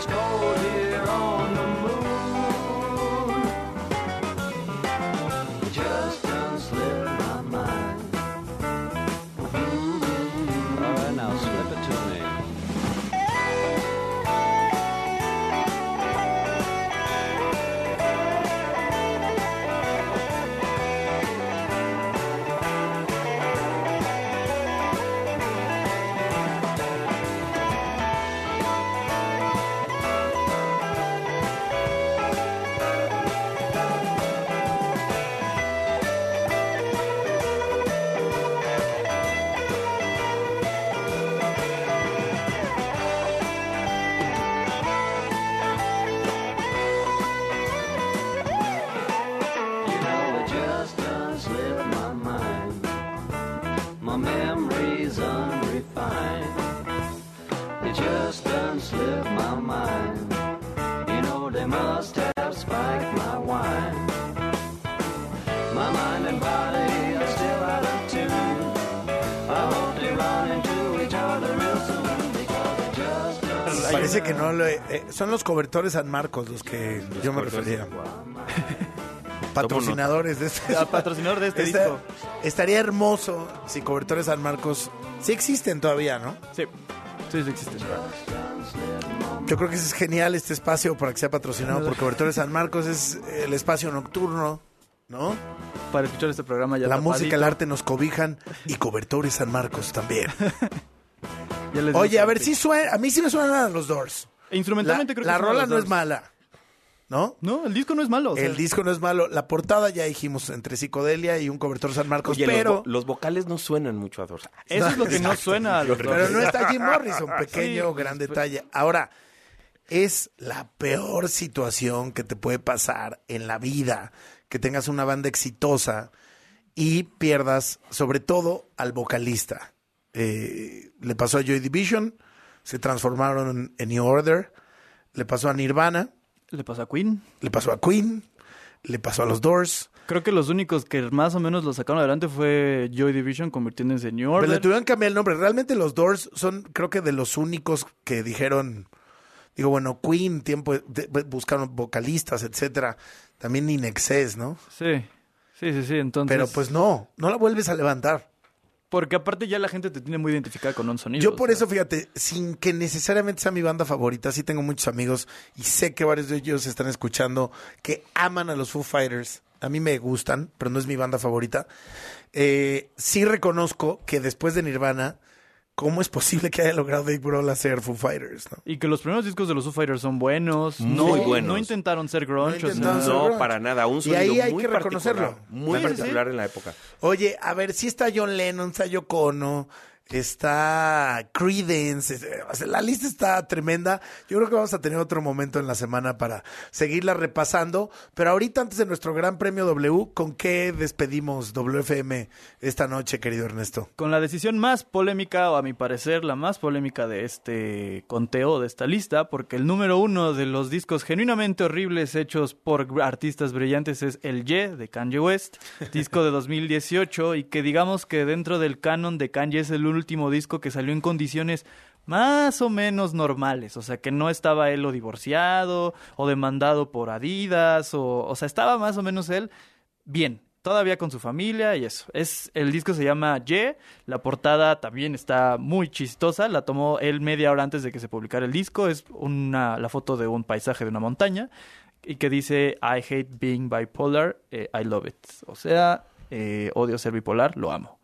parece que no lo he- eh, son los cobertores San Marcos los que yo me refería. Patrocinadores de este. *laughs* Ah, patrocinador de este Esta- disco. Estaría hermoso si cobertores San Marcos sí existen todavía, ¿no? Sí, sí, sí existen. Yo creo que es genial este espacio para que sea patrocinado por cobertores San Marcos. Es el espacio nocturno, ¿no? Para escuchar este programa ya La tapadito. música, el arte nos cobijan y cobertores San Marcos también. *laughs* Ya les Oye, a ver, si suena, a mí sí me suenan a los Doors. E Instrumentalmente la, creo que la rola los no es mala, ¿no? No, el disco no es malo. o sea, El disco no es malo. La portada ya dijimos entre psicodelia y un cobertor San Marcos, Oye, los pero vo- los, vocales no suenan mucho a Doors. Eso es lo que no suena a los pero Doors. no está *laughs* Jim Morrison, pequeño Sí, gran pues, detalle. Ahora es la peor situación que te puede pasar en la vida que tengas una banda exitosa y pierdas, sobre todo, al vocalista. Eh, le pasó a Joy Division, se transformaron en New Order, le pasó a Nirvana, Le pasó a Queen. le pasó a Queen, le pasó a los Doors. Creo que los únicos que más o menos lo sacaron adelante fue Joy Division convirtiéndose en New Pero le Order. tuvieron que cambiar el nombre. Realmente los Doors son, creo que de los únicos que dijeron, digo, bueno, Queen, tiempo, de- buscaron vocalistas, etcétera. También In Excess, ¿no? Sí, sí, sí, sí. Entonces, Pero pues no, no la vuelves a levantar. Porque aparte ya la gente te tiene muy identificada con un sonido. Yo por o sea. eso, fíjate, sin que necesariamente sea mi banda favorita, sí tengo muchos amigos y sé que varios de ellos están escuchando que aman a los Foo Fighters. A mí me gustan, pero no es mi banda favorita. Eh, sí reconozco que después de Nirvana, ¿cómo es posible que haya logrado Dave Grohl hacer Foo Fighters? no? Y que los primeros discos de los Foo Fighters son buenos. Muy no, buenos. No intentaron ser grunge. No o sea, ser No, grunge. para nada. Un Y sonido ahí hay muy que particular. Muy Sí, sí, sí. particular en la época. Oye, a ver, si está John Lennon, está Yoko Ono, está o sea, la lista está tremenda. Yo creo que vamos a tener otro momento en la semana para seguirla repasando. Pero ahorita, antes de nuestro Gran Premio W, ¿con qué despedimos WFM esta noche, querido Ernesto? Con la decisión más polémica, o a mi parecer la más polémica de este conteo, de esta lista, porque el número uno de los discos genuinamente horribles hechos por artistas brillantes es El Ye de Kanye West, disco de *laughs* 2018, y que digamos que dentro del canon de Kanye es el último disco que salió en condiciones más o menos normales, o sea que no estaba él o divorciado o demandado por Adidas, o, o sea, estaba más o menos él bien, todavía con su familia y eso. Es el disco se llama Ye, la portada también está muy chistosa, la tomó él media hora antes de que se publicara el disco, es una la foto de un paisaje de una montaña y que dice I hate being bipolar, eh, I love it. O sea, eh, odio ser bipolar, lo amo.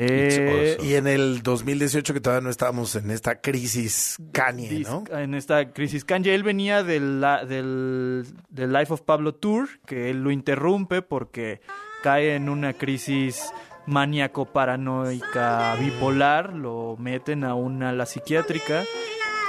Eh, Y en el 2018, que todavía no estábamos en esta crisis Kanye, ¿no? en esta crisis Kanye. Él venía del, del, del Life of Pablo Tour, que él lo interrumpe porque cae en una crisis maníaco-paranoica bipolar, lo meten a una ala psiquiátrica.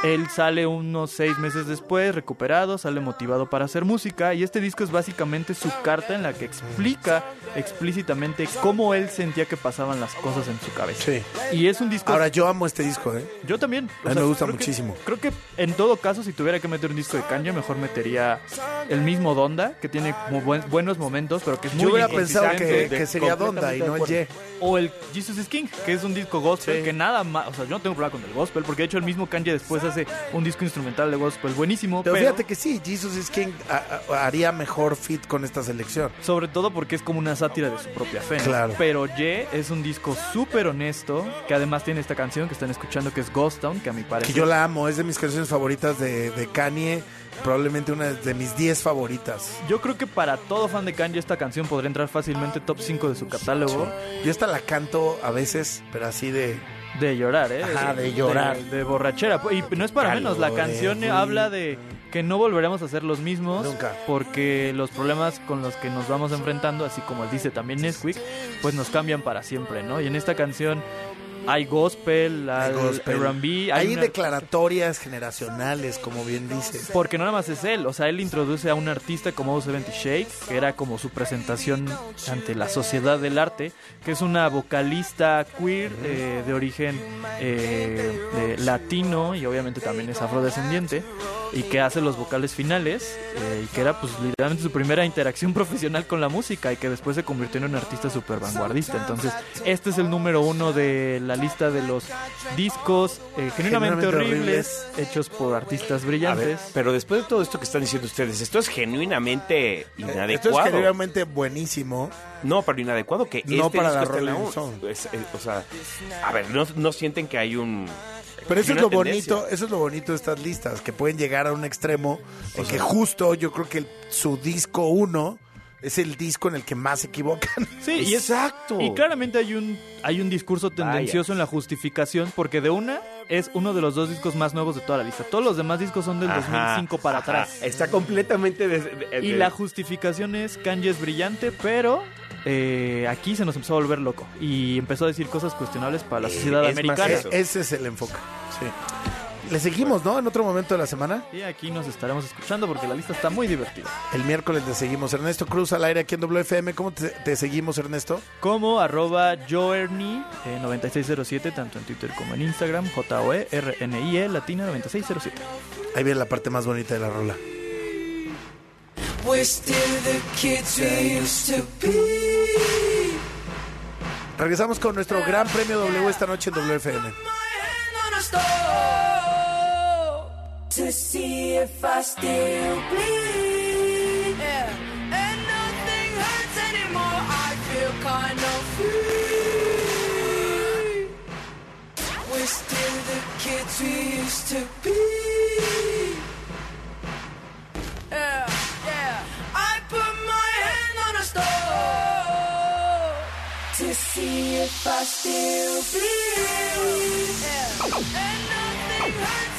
Él sale unos seis meses después, recuperado, sale motivado para hacer música y este disco es básicamente su carta en la que explica explícitamente cómo él sentía que pasaban las cosas en su cabeza. Sí. Y es un disco... Ahora, yo amo este disco, ¿eh? Yo también. A mí me gusta creo que- muchísimo. creo que en todo caso, si tuviera que meter un disco de Kanye, mejor metería el mismo Donda, que tiene como buen- buenos momentos, pero que es muy Yo hubiera pensado que, que sería Donda y no el Ye. O el Jesus is King, que es un disco gospel, que nada más, o sea, yo no tengo problema con el gospel, porque de hecho el mismo Kanye después hace un disco instrumental de gospel buenísimo, Pero pero, fíjate que sí, Jesus is King a- a- haría mejor fit con esta selección. sobre todo porque es como una sátira de su propia fe. Claro. Pero Ye es un disco súper honesto, que además tiene esta canción que están escuchando que es Ghost Town, que a mi Que parecer yo la amo, es de mis canciones favoritas de, de Kanye, probablemente una de mis 10 favoritas. Yo creo que para todo fan de Kanye esta canción podría entrar fácilmente top 5 de su catálogo. Yo esta la canto a veces, pero así de... De llorar, ¿eh? Ajá, de llorar. De, de borrachera. Y no es para menos, la canción habla de que no volveremos a ser los mismos. Nunca. Porque los problemas con los que nos vamos enfrentando, así como dice también Nesquik, pues nos cambian para siempre, ¿no? Y en esta canción hay gospel, hay, Hay gospel. R&B, Hay una- declaratorias generacionales, como bien dices. Porque no nada más es él, o sea, él introduce a un artista como 70 Shake, que era como su presentación ante la sociedad del arte, que es una vocalista queer eh, de origen eh, de latino y obviamente también es afrodescendiente. y que hace los vocales finales eh, y que era pues literalmente su primera interacción *laughs* profesional con la música y que después se convirtió en un artista súper vanguardista. Entonces, este es el número uno de la lista de los discos eh, genuinamente, Genuinamente horribles, hechos por artistas ver, brillantes. pero después de todo esto que están diciendo ustedes, esto es genuinamente Esto es inadecuado. genuinamente buenísimo. No, pero inadecuado que No este para disco la esté en la es- es- o sea, a ver, no, no sienten que hay un Pero eso es lo tendencia. bonito, eso es lo bonito de estas listas, que pueden llegar a un extremo en O que sea- justo yo creo que el- su disco uno es el disco en el que más se equivocan. *laughs* Sí, y es- Exacto. Y claramente hay un, hay un discurso tendencioso en la justificación, porque de una es uno de los dos discos más nuevos de toda la lista. Todos los demás discos son del Ajá, 2005 para ajá. atrás. Está completamente de- de- Y de- la justificación es Kanye es brillante, pero eh, aquí se nos empezó a volver loco. Y empezó a decir cosas cuestionables para la Eh, sociedad es más americana. eso. Ese es el enfoque. Sí. Le seguimos, ¿no? En otro momento de la semana. Y aquí nos estaremos escuchando porque la lista está muy divertida. El miércoles le seguimos. Ernesto Cruz al aire aquí en WFM. ¿Cómo te, te seguimos, Ernesto? Como arroba joerny eh, 9607, tanto en Twitter como en Instagram, J-O-E-R-N-I-E, latina 9607. Ahí viene la parte más bonita de la rola. We're still the kids we used to be. Regresamos con nuestro gran premio W esta noche en WFM. To see if I still bleed. Yeah. And nothing hurts anymore. I feel kind of free. We're still the kids we used to be. Yeah, yeah. I put my hand on a stove to see if I still bleed. Yeah. And nothing hurts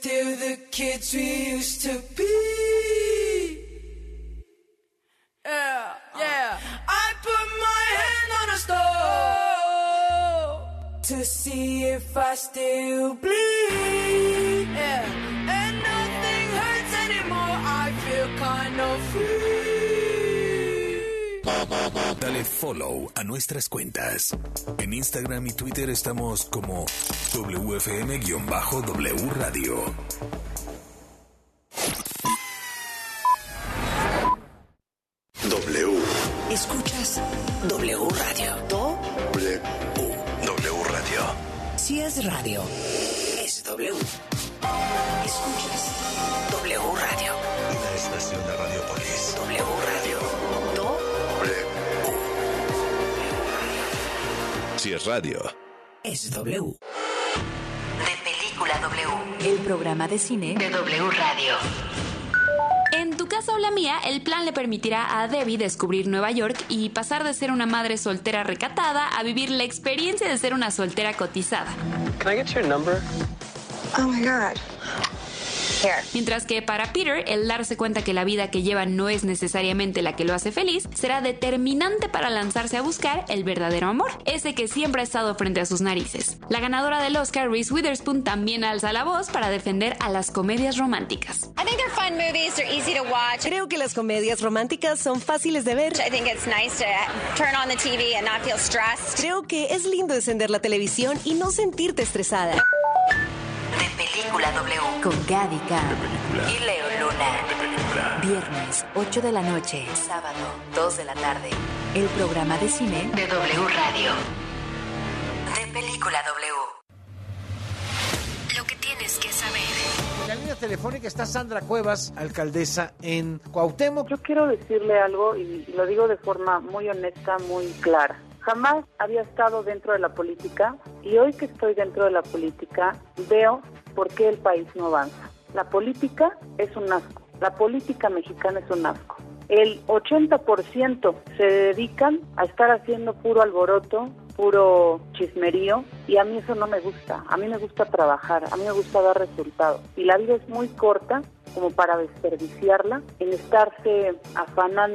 still the kids we used to be. Yeah, uh, yeah. I put my hand on a stove to see if I still bleed. Yeah, and nothing hurts anymore. I feel kind of free. Dale follow a nuestras cuentas. En Instagram y Twitter estamos como WFM-W Radio. W. Escuchas W Radio. Do W. W Radio. si es radio, es W. Escuchas W Radio. Una estación de Radiopolis. W Radio. Do Si es radio. es W. De Película W, el programa de cine de W Radio. En tu casa o la mía, el plan le permitirá a Debbie descubrir Nueva York y pasar de ser una madre soltera recatada a vivir la experiencia de ser una soltera cotizada. Can I get your number? Oh my God. Mientras que para Peter, el darse cuenta que la vida que lleva no es necesariamente la que lo hace feliz, será determinante para lanzarse a buscar el verdadero amor, ese que siempre ha estado frente a sus narices. La ganadora del Oscar, Reese Witherspoon, también alza la voz para defender a las comedias románticas. I think they're fun movies. They're easy to watch. Creo que las comedias románticas son fáciles de ver. I think it's nice to turn on the TV and not feel stressed. Creo que es lindo encender la televisión y no sentirte estresada. Película W con Gadica y Leo Luna. Viernes, 8 de la noche. Sábado, 2 de la tarde. El programa de cine de W Radio. De Película W. Lo que tienes que saber. En la línea telefónica está Sandra Cuevas, alcaldesa en Cuauhtémoc. Yo quiero decirle algo y lo digo de forma muy honesta, muy clara. Jamás había estado dentro de la política y hoy que estoy dentro de la política veo por qué el país no avanza. La política es un asco. La política mexicana es un asco. El 80% se dedican a estar haciendo puro alboroto, puro chismerío y a mí eso no me gusta. A mí me gusta trabajar, a mí me gusta dar resultados. Y la vida es muy corta como para desperdiciarla, en estarse afanando